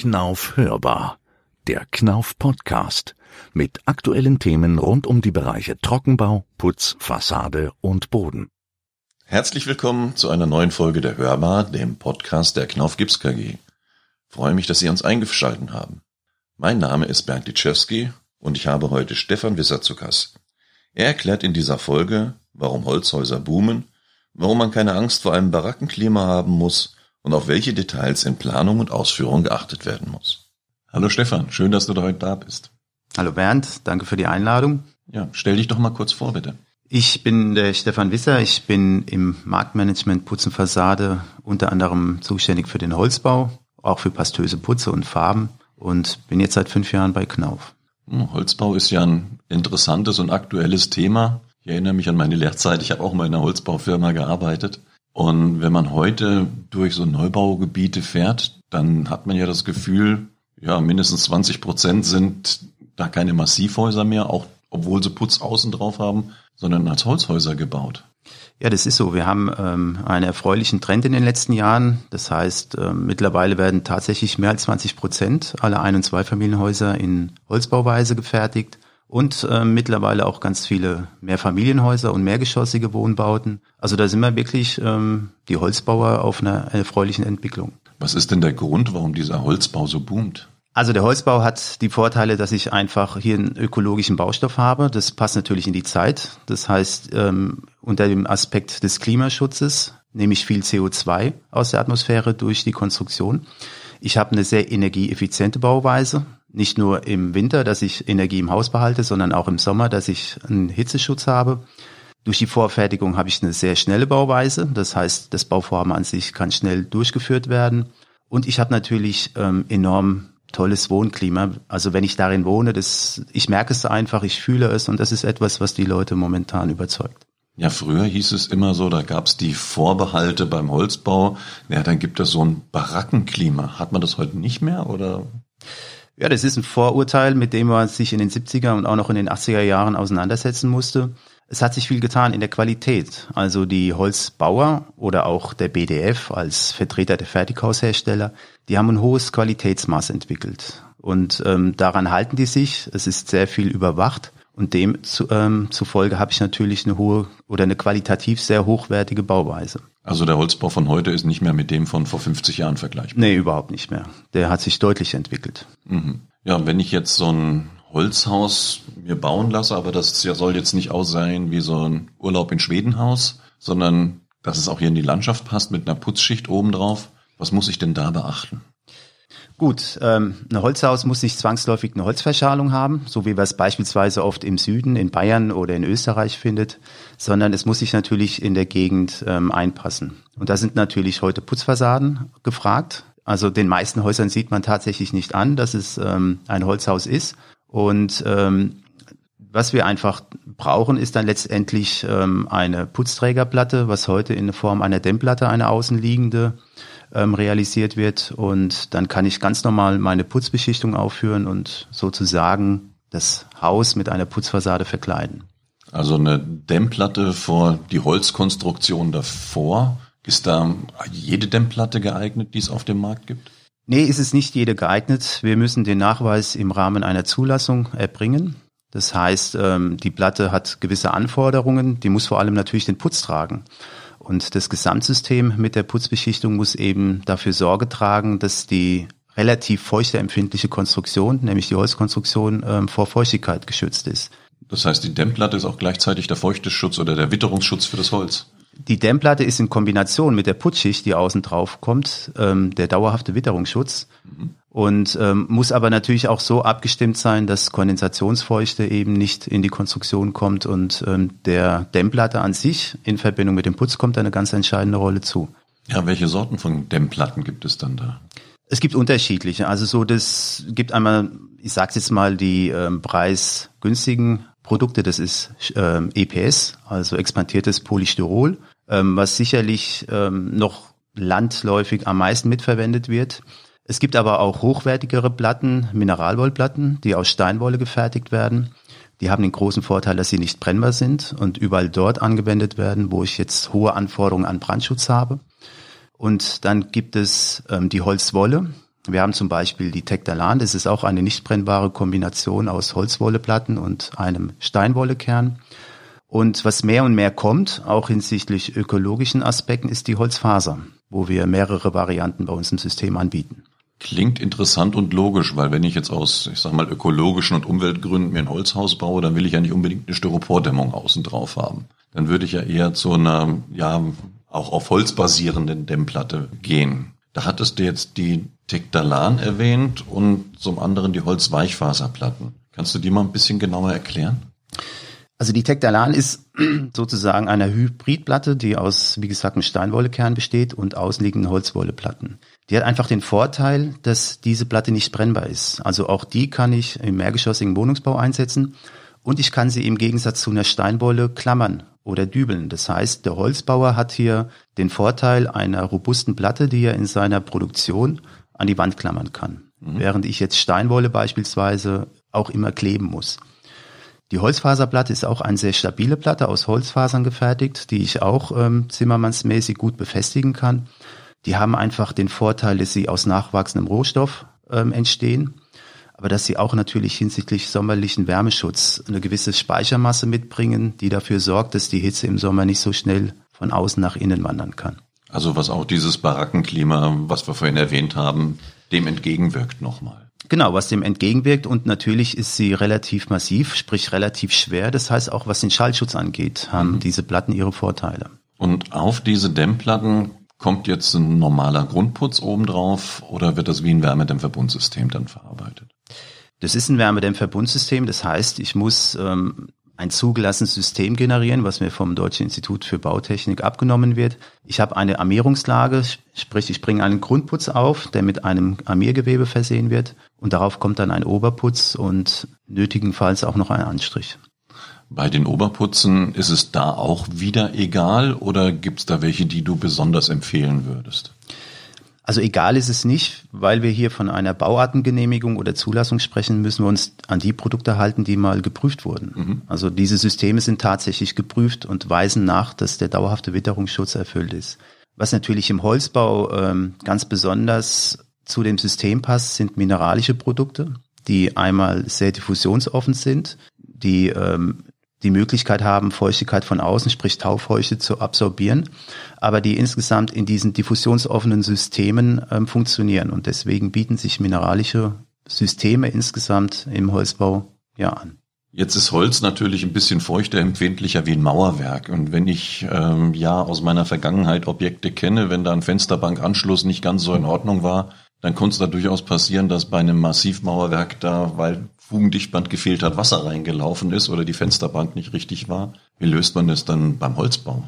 Knauf hörbar. Der Knauf Podcast mit aktuellen Themen rund um die Bereiche Trockenbau, Putz, Fassade und Boden. Herzlich willkommen zu einer neuen Folge der Hörbar, dem Podcast der Knauf Gips KG. Freue mich, dass Sie uns eingeschalten haben. Mein Name ist Bernd Litschewski und ich habe heute Stefan Wisser zu Gast. Er erklärt in dieser Folge, warum Holzhäuser boomen, warum man keine Angst vor einem Barackenklima haben muss und auf welche Details in Planung und Ausführung geachtet werden muss. Hallo Stefan, schön, dass du heute da bist. Hallo Bernd, danke für die Einladung. Ja, stell dich doch mal kurz vor, bitte. Ich bin der Stefan Wisser, ich bin im Marktmanagement Putzen Fassade unter anderem zuständig für den Holzbau, auch für pastöse Putze und Farben und bin jetzt seit fünf Jahren bei Knauf. Hm, Holzbau ist ja ein interessantes und aktuelles Thema. Ich erinnere mich an meine Lehrzeit, ich habe auch mal in einer Holzbaufirma gearbeitet. Und wenn man heute durch so Neubaugebiete fährt, dann hat man ja das Gefühl, ja, mindestens 20 Prozent sind da keine Massivhäuser mehr, auch obwohl sie Putz außen drauf haben, sondern als Holzhäuser gebaut. Ja, das ist so. Wir haben ähm, einen erfreulichen Trend in den letzten Jahren. Das heißt, äh, mittlerweile werden tatsächlich mehr als 20 Prozent aller Ein- und Zweifamilienhäuser in Holzbauweise gefertigt und äh, mittlerweile auch ganz viele Mehrfamilienhäuser und mehrgeschossige Wohnbauten. Also da sind wir wirklich ähm, die Holzbauer auf einer erfreulichen Entwicklung. Was ist denn der Grund, warum dieser Holzbau so boomt? Also der Holzbau hat die Vorteile, dass ich einfach hier einen ökologischen Baustoff habe. Das passt natürlich in die Zeit. Das heißt, ähm, unter dem Aspekt des Klimaschutzes nehme ich viel CO2 aus der Atmosphäre durch die Konstruktion. Ich habe eine sehr energieeffiziente Bauweise nicht nur im Winter, dass ich Energie im Haus behalte, sondern auch im Sommer, dass ich einen Hitzeschutz habe. Durch die Vorfertigung habe ich eine sehr schnelle Bauweise. Das heißt, das Bauvorhaben an sich kann schnell durchgeführt werden. Und ich habe natürlich ähm, enorm tolles Wohnklima. Also wenn ich darin wohne, das, ich merke es einfach, ich fühle es und das ist etwas, was die Leute momentan überzeugt. Ja, früher hieß es immer so, da gab es die Vorbehalte beim Holzbau. Ja, dann gibt es so ein Barackenklima. Hat man das heute nicht mehr oder? Ja, das ist ein Vorurteil, mit dem man sich in den 70er und auch noch in den 80er Jahren auseinandersetzen musste. Es hat sich viel getan in der Qualität. Also die Holzbauer oder auch der BDF als Vertreter der Fertighaushersteller, die haben ein hohes Qualitätsmaß entwickelt. Und ähm, daran halten die sich. Es ist sehr viel überwacht. Und dem zu, ähm, zufolge habe ich natürlich eine hohe oder eine qualitativ sehr hochwertige Bauweise. Also der Holzbau von heute ist nicht mehr mit dem von vor 50 Jahren vergleichbar? Nee, überhaupt nicht mehr. Der hat sich deutlich entwickelt. Mhm. Ja, wenn ich jetzt so ein Holzhaus mir bauen lasse, aber das soll jetzt nicht aussehen wie so ein Urlaub in Schwedenhaus, sondern dass es auch hier in die Landschaft passt mit einer Putzschicht obendrauf. Was muss ich denn da beachten? Gut, ähm, ein Holzhaus muss nicht zwangsläufig eine Holzverschalung haben, so wie wir es beispielsweise oft im Süden, in Bayern oder in Österreich findet, sondern es muss sich natürlich in der Gegend ähm, einpassen. Und da sind natürlich heute Putzfassaden gefragt. Also den meisten Häusern sieht man tatsächlich nicht an, dass es ähm, ein Holzhaus ist. Und ähm, was wir einfach brauchen, ist dann letztendlich ähm, eine Putzträgerplatte, was heute in Form einer Dämmplatte, eine außenliegende, ähm, realisiert wird. Und dann kann ich ganz normal meine Putzbeschichtung aufführen und sozusagen das Haus mit einer Putzfassade verkleiden. Also eine Dämmplatte vor die Holzkonstruktion davor. Ist da jede Dämmplatte geeignet, die es auf dem Markt gibt? Nee, ist es nicht jede geeignet. Wir müssen den Nachweis im Rahmen einer Zulassung erbringen. Das heißt, ähm, die Platte hat gewisse Anforderungen, die muss vor allem natürlich den Putz tragen. Und das Gesamtsystem mit der Putzbeschichtung muss eben dafür Sorge tragen, dass die relativ feuchteempfindliche Konstruktion, nämlich die Holzkonstruktion, ähm, vor Feuchtigkeit geschützt ist. Das heißt, die Dämmplatte ist auch gleichzeitig der Feuchteschutz oder der Witterungsschutz für das Holz. Die Dämmplatte ist in Kombination mit der Putzschicht, die außen drauf kommt, ähm, der dauerhafte Witterungsschutz. Mhm und ähm, muss aber natürlich auch so abgestimmt sein, dass Kondensationsfeuchte eben nicht in die Konstruktion kommt und ähm, der Dämmplatte an sich in Verbindung mit dem Putz kommt eine ganz entscheidende Rolle zu. Ja, welche Sorten von Dämmplatten gibt es dann da? Es gibt unterschiedliche. Also so das gibt einmal, ich sage jetzt mal die ähm, preisgünstigen Produkte. Das ist ähm, EPS, also expandiertes Polystyrol, ähm, was sicherlich ähm, noch landläufig am meisten mitverwendet wird. Es gibt aber auch hochwertigere Platten, Mineralwollplatten, die aus Steinwolle gefertigt werden. Die haben den großen Vorteil, dass sie nicht brennbar sind und überall dort angewendet werden, wo ich jetzt hohe Anforderungen an Brandschutz habe. Und dann gibt es ähm, die Holzwolle. Wir haben zum Beispiel die Tektalan, das ist auch eine nicht brennbare Kombination aus Holzwolleplatten und einem Steinwollekern. Und was mehr und mehr kommt, auch hinsichtlich ökologischen Aspekten, ist die Holzfaser, wo wir mehrere Varianten bei uns im System anbieten. Klingt interessant und logisch, weil wenn ich jetzt aus, ich sag mal, ökologischen und Umweltgründen mir ein Holzhaus baue, dann will ich ja nicht unbedingt eine Styropordämmung außen drauf haben. Dann würde ich ja eher zu einer, ja, auch auf Holz basierenden Dämmplatte gehen. Da hattest du jetzt die Tektalan erwähnt und zum anderen die Holzweichfaserplatten. Kannst du die mal ein bisschen genauer erklären? Also die Tektalan ist sozusagen eine Hybridplatte, die aus, wie gesagt, einem Steinwollekern besteht und außenliegenden Holzwolleplatten. Die hat einfach den Vorteil, dass diese Platte nicht brennbar ist. Also auch die kann ich im mehrgeschossigen Wohnungsbau einsetzen und ich kann sie im Gegensatz zu einer Steinwolle klammern oder dübeln. Das heißt, der Holzbauer hat hier den Vorteil einer robusten Platte, die er in seiner Produktion an die Wand klammern kann. Mhm. Während ich jetzt Steinwolle beispielsweise auch immer kleben muss. Die Holzfaserplatte ist auch eine sehr stabile Platte aus Holzfasern gefertigt, die ich auch ähm, zimmermannsmäßig gut befestigen kann. Die haben einfach den Vorteil, dass sie aus nachwachsendem Rohstoff ähm, entstehen, aber dass sie auch natürlich hinsichtlich sommerlichen Wärmeschutz eine gewisse Speichermasse mitbringen, die dafür sorgt, dass die Hitze im Sommer nicht so schnell von außen nach innen wandern kann. Also was auch dieses Barackenklima, was wir vorhin erwähnt haben, dem entgegenwirkt nochmal. Genau, was dem entgegenwirkt und natürlich ist sie relativ massiv, sprich relativ schwer. Das heißt auch, was den Schallschutz angeht, haben mhm. diese Platten ihre Vorteile. Und auf diese Dämmplatten Kommt jetzt ein normaler Grundputz obendrauf oder wird das wie ein Wärmedämmverbundsystem dann verarbeitet? Das ist ein Wärmedämmverbundsystem. Das heißt, ich muss ähm, ein zugelassenes System generieren, was mir vom Deutschen Institut für Bautechnik abgenommen wird. Ich habe eine Armierungslage, sprich ich bringe einen Grundputz auf, der mit einem Armiergewebe versehen wird und darauf kommt dann ein Oberputz und nötigenfalls auch noch ein Anstrich. Bei den Oberputzen ist es da auch wieder egal oder gibt es da welche, die du besonders empfehlen würdest? Also egal ist es nicht, weil wir hier von einer Bauartengenehmigung oder Zulassung sprechen, müssen wir uns an die Produkte halten, die mal geprüft wurden. Mhm. Also diese Systeme sind tatsächlich geprüft und weisen nach, dass der dauerhafte Witterungsschutz erfüllt ist. Was natürlich im Holzbau ähm, ganz besonders zu dem System passt, sind mineralische Produkte, die einmal sehr diffusionsoffen sind, die ähm, die Möglichkeit haben, Feuchtigkeit von außen, sprich Taufeuchte, zu absorbieren, aber die insgesamt in diesen diffusionsoffenen Systemen ähm, funktionieren. Und deswegen bieten sich mineralische Systeme insgesamt im Holzbau ja an. Jetzt ist Holz natürlich ein bisschen feuchter, empfindlicher wie ein Mauerwerk. Und wenn ich ähm, ja aus meiner Vergangenheit Objekte kenne, wenn da ein Fensterbankanschluss nicht ganz so in Ordnung war, dann konnte es da durchaus passieren, dass bei einem Massivmauerwerk da, weil Fugendichtband gefehlt hat, Wasser reingelaufen ist oder die Fensterbank nicht richtig war. Wie löst man das dann beim Holzbau?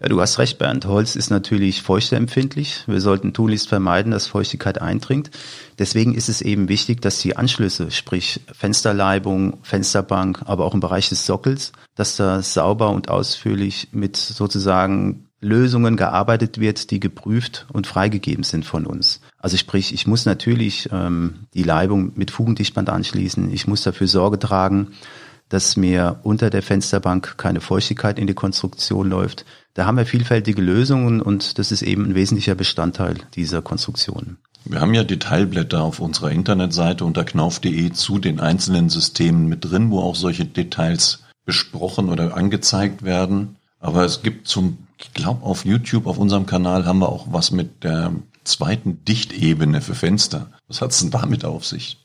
Ja, du hast recht, Bernd. Holz ist natürlich feuchteempfindlich. Wir sollten tunlichst vermeiden, dass Feuchtigkeit eindringt. Deswegen ist es eben wichtig, dass die Anschlüsse, sprich Fensterleibung, Fensterbank, aber auch im Bereich des Sockels, dass da sauber und ausführlich mit sozusagen Lösungen gearbeitet wird, die geprüft und freigegeben sind von uns. Also sprich, ich muss natürlich ähm, die Leibung mit Fugendichtband anschließen. Ich muss dafür Sorge tragen, dass mir unter der Fensterbank keine Feuchtigkeit in die Konstruktion läuft. Da haben wir vielfältige Lösungen und das ist eben ein wesentlicher Bestandteil dieser Konstruktion. Wir haben ja Detailblätter auf unserer Internetseite unter knauf.de zu den einzelnen Systemen mit drin, wo auch solche Details besprochen oder angezeigt werden. Aber es gibt zum, ich glaube auf YouTube, auf unserem Kanal haben wir auch was mit der zweiten Dichtebene für Fenster. Was hat's denn damit auf sich?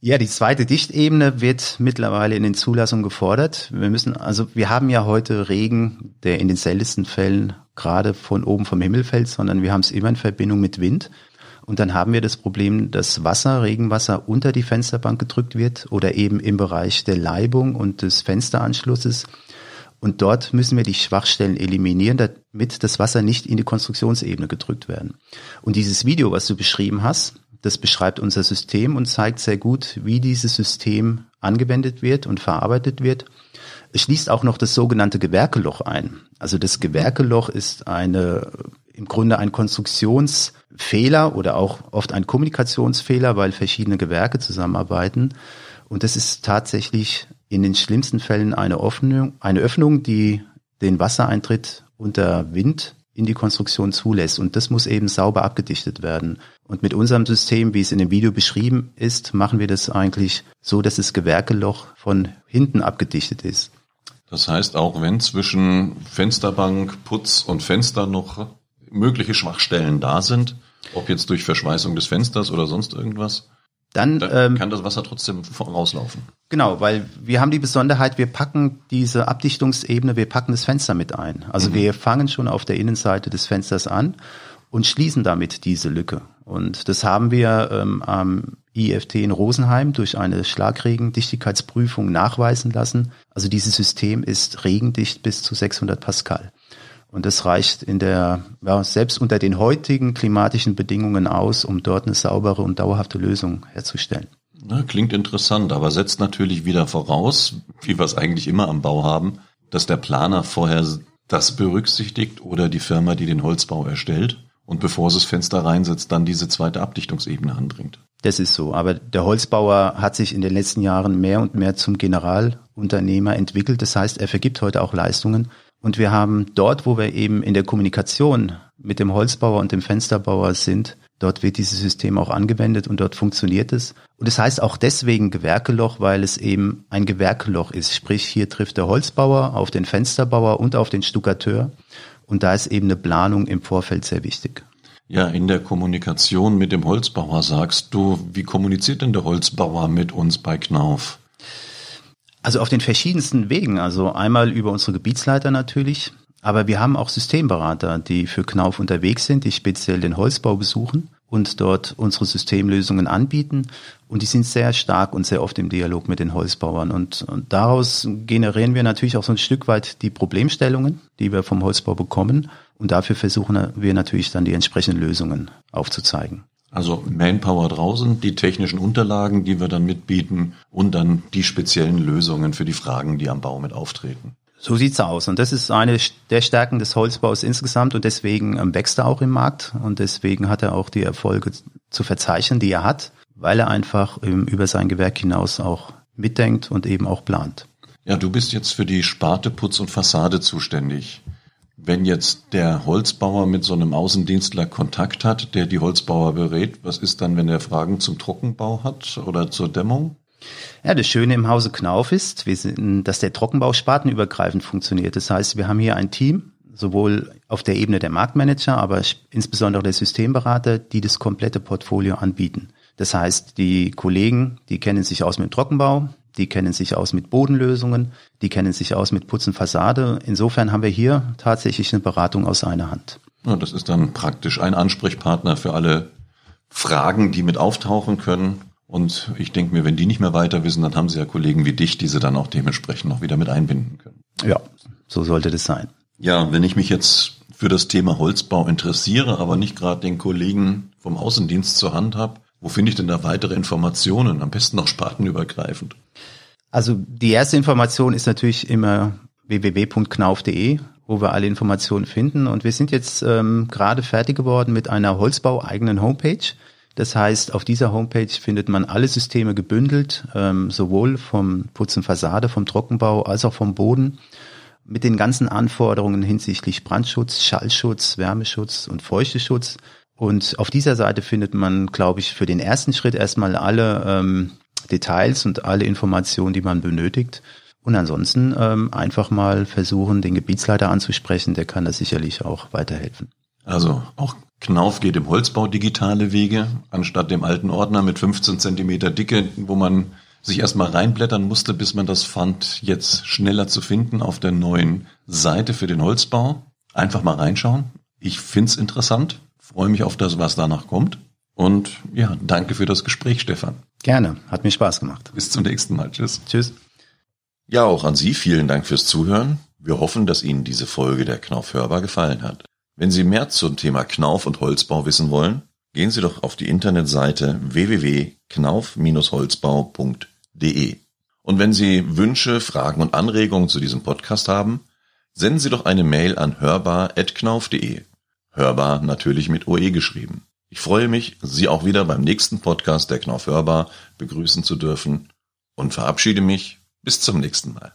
Ja, die zweite Dichtebene wird mittlerweile in den Zulassungen gefordert. Wir müssen, also wir haben ja heute Regen, der in den seltensten Fällen gerade von oben vom Himmel fällt, sondern wir haben es immer in Verbindung mit Wind. Und dann haben wir das Problem, dass Wasser, Regenwasser unter die Fensterbank gedrückt wird oder eben im Bereich der Leibung und des Fensteranschlusses. Und dort müssen wir die Schwachstellen eliminieren, damit das Wasser nicht in die Konstruktionsebene gedrückt werden. Und dieses Video, was du beschrieben hast, das beschreibt unser System und zeigt sehr gut, wie dieses System angewendet wird und verarbeitet wird. Es schließt auch noch das sogenannte Gewerkeloch ein. Also das Gewerkeloch ist eine, im Grunde ein Konstruktionsfehler oder auch oft ein Kommunikationsfehler, weil verschiedene Gewerke zusammenarbeiten. Und das ist tatsächlich in den schlimmsten Fällen eine Öffnung, eine Öffnung, die den Wassereintritt unter Wind in die Konstruktion zulässt. Und das muss eben sauber abgedichtet werden. Und mit unserem System, wie es in dem Video beschrieben ist, machen wir das eigentlich so, dass das Gewerkeloch von hinten abgedichtet ist. Das heißt, auch wenn zwischen Fensterbank, Putz und Fenster noch mögliche Schwachstellen da sind, ob jetzt durch Verschweißung des Fensters oder sonst irgendwas, dann, dann ähm, kann das Wasser trotzdem rauslaufen. Genau, weil wir haben die Besonderheit, wir packen diese Abdichtungsebene, wir packen das Fenster mit ein. Also mhm. wir fangen schon auf der Innenseite des Fensters an und schließen damit diese Lücke. Und das haben wir ähm, am IFT in Rosenheim durch eine Schlagregendichtigkeitsprüfung nachweisen lassen. Also dieses System ist regendicht bis zu 600 Pascal. Und das reicht in der, ja, selbst unter den heutigen klimatischen Bedingungen aus, um dort eine saubere und dauerhafte Lösung herzustellen. Na, klingt interessant, aber setzt natürlich wieder voraus, wie wir es eigentlich immer am Bau haben, dass der Planer vorher das berücksichtigt oder die Firma, die den Holzbau erstellt und bevor es das Fenster reinsetzt, dann diese zweite Abdichtungsebene anbringt. Das ist so. Aber der Holzbauer hat sich in den letzten Jahren mehr und mehr zum Generalunternehmer entwickelt. Das heißt, er vergibt heute auch Leistungen. Und wir haben dort, wo wir eben in der Kommunikation mit dem Holzbauer und dem Fensterbauer sind, dort wird dieses System auch angewendet und dort funktioniert es. Und es das heißt auch deswegen Gewerkeloch, weil es eben ein Gewerkeloch ist. Sprich, hier trifft der Holzbauer auf den Fensterbauer und auf den Stuckateur. Und da ist eben eine Planung im Vorfeld sehr wichtig. Ja, in der Kommunikation mit dem Holzbauer sagst du, wie kommuniziert denn der Holzbauer mit uns bei Knauf? Also auf den verschiedensten Wegen. Also einmal über unsere Gebietsleiter natürlich, aber wir haben auch Systemberater, die für Knauf unterwegs sind, die speziell den Holzbau besuchen und dort unsere Systemlösungen anbieten. Und die sind sehr stark und sehr oft im Dialog mit den Holzbauern. Und, und daraus generieren wir natürlich auch so ein Stück weit die Problemstellungen, die wir vom Holzbau bekommen. Und dafür versuchen wir natürlich dann die entsprechenden Lösungen aufzuzeigen. Also Manpower draußen, die technischen Unterlagen, die wir dann mitbieten und dann die speziellen Lösungen für die Fragen, die am Bau mit auftreten. So sieht's aus. Und das ist eine der Stärken des Holzbaus insgesamt und deswegen ähm, wächst er auch im Markt und deswegen hat er auch die Erfolge zu verzeichnen, die er hat, weil er einfach ähm, über sein Gewerk hinaus auch mitdenkt und eben auch plant. Ja, du bist jetzt für die Sparte Putz und Fassade zuständig. Wenn jetzt der Holzbauer mit so einem Außendienstler Kontakt hat, der die Holzbauer berät, was ist dann, wenn er Fragen zum Trockenbau hat oder zur Dämmung? Ja, das Schöne im Hause Knauf ist, sind, dass der Trockenbau spartenübergreifend funktioniert. Das heißt, wir haben hier ein Team, sowohl auf der Ebene der Marktmanager, aber insbesondere der Systemberater, die das komplette Portfolio anbieten. Das heißt, die Kollegen, die kennen sich aus mit dem Trockenbau, die kennen sich aus mit Bodenlösungen, die kennen sich aus mit Putzen Fassade. Insofern haben wir hier tatsächlich eine Beratung aus einer Hand. Ja, das ist dann praktisch ein Ansprechpartner für alle Fragen, die mit auftauchen können. Und ich denke mir, wenn die nicht mehr weiter wissen, dann haben sie ja Kollegen wie dich, die sie dann auch dementsprechend noch wieder mit einbinden können. Ja, so sollte das sein. Ja, wenn ich mich jetzt für das Thema Holzbau interessiere, aber nicht gerade den Kollegen vom Außendienst zur Hand habe, wo finde ich denn da weitere Informationen? Am besten noch spartenübergreifend. Also die erste Information ist natürlich immer www.knauf.de, wo wir alle Informationen finden. Und wir sind jetzt ähm, gerade fertig geworden mit einer Holzbau-eigenen Homepage. Das heißt, auf dieser Homepage findet man alle Systeme gebündelt, ähm, sowohl vom Putzen Fassade, vom Trockenbau als auch vom Boden, mit den ganzen Anforderungen hinsichtlich Brandschutz, Schallschutz, Wärmeschutz und Feuchteschutz. Und auf dieser Seite findet man, glaube ich, für den ersten Schritt erstmal alle ähm, Details und alle Informationen, die man benötigt. Und ansonsten ähm, einfach mal versuchen, den Gebietsleiter anzusprechen, der kann da sicherlich auch weiterhelfen. Also auch Knauf geht im Holzbau digitale Wege, anstatt dem alten Ordner mit 15 Zentimeter Dicke, wo man sich erstmal reinblättern musste, bis man das fand, jetzt schneller zu finden auf der neuen Seite für den Holzbau. Einfach mal reinschauen. Ich find's interessant freue mich auf das, was danach kommt. Und ja, danke für das Gespräch, Stefan. Gerne, hat mir Spaß gemacht. Bis zum nächsten Mal. Tschüss. Tschüss. Ja, auch an Sie vielen Dank fürs Zuhören. Wir hoffen, dass Ihnen diese Folge der Knauf hörbar gefallen hat. Wenn Sie mehr zum Thema Knauf und Holzbau wissen wollen, gehen Sie doch auf die Internetseite www.knauf-holzbau.de. Und wenn Sie Wünsche, Fragen und Anregungen zu diesem Podcast haben, senden Sie doch eine Mail an hörbar.knauf.de. Hörbar natürlich mit OE geschrieben. Ich freue mich, Sie auch wieder beim nächsten Podcast der Knauf Hörbar begrüßen zu dürfen und verabschiede mich bis zum nächsten Mal.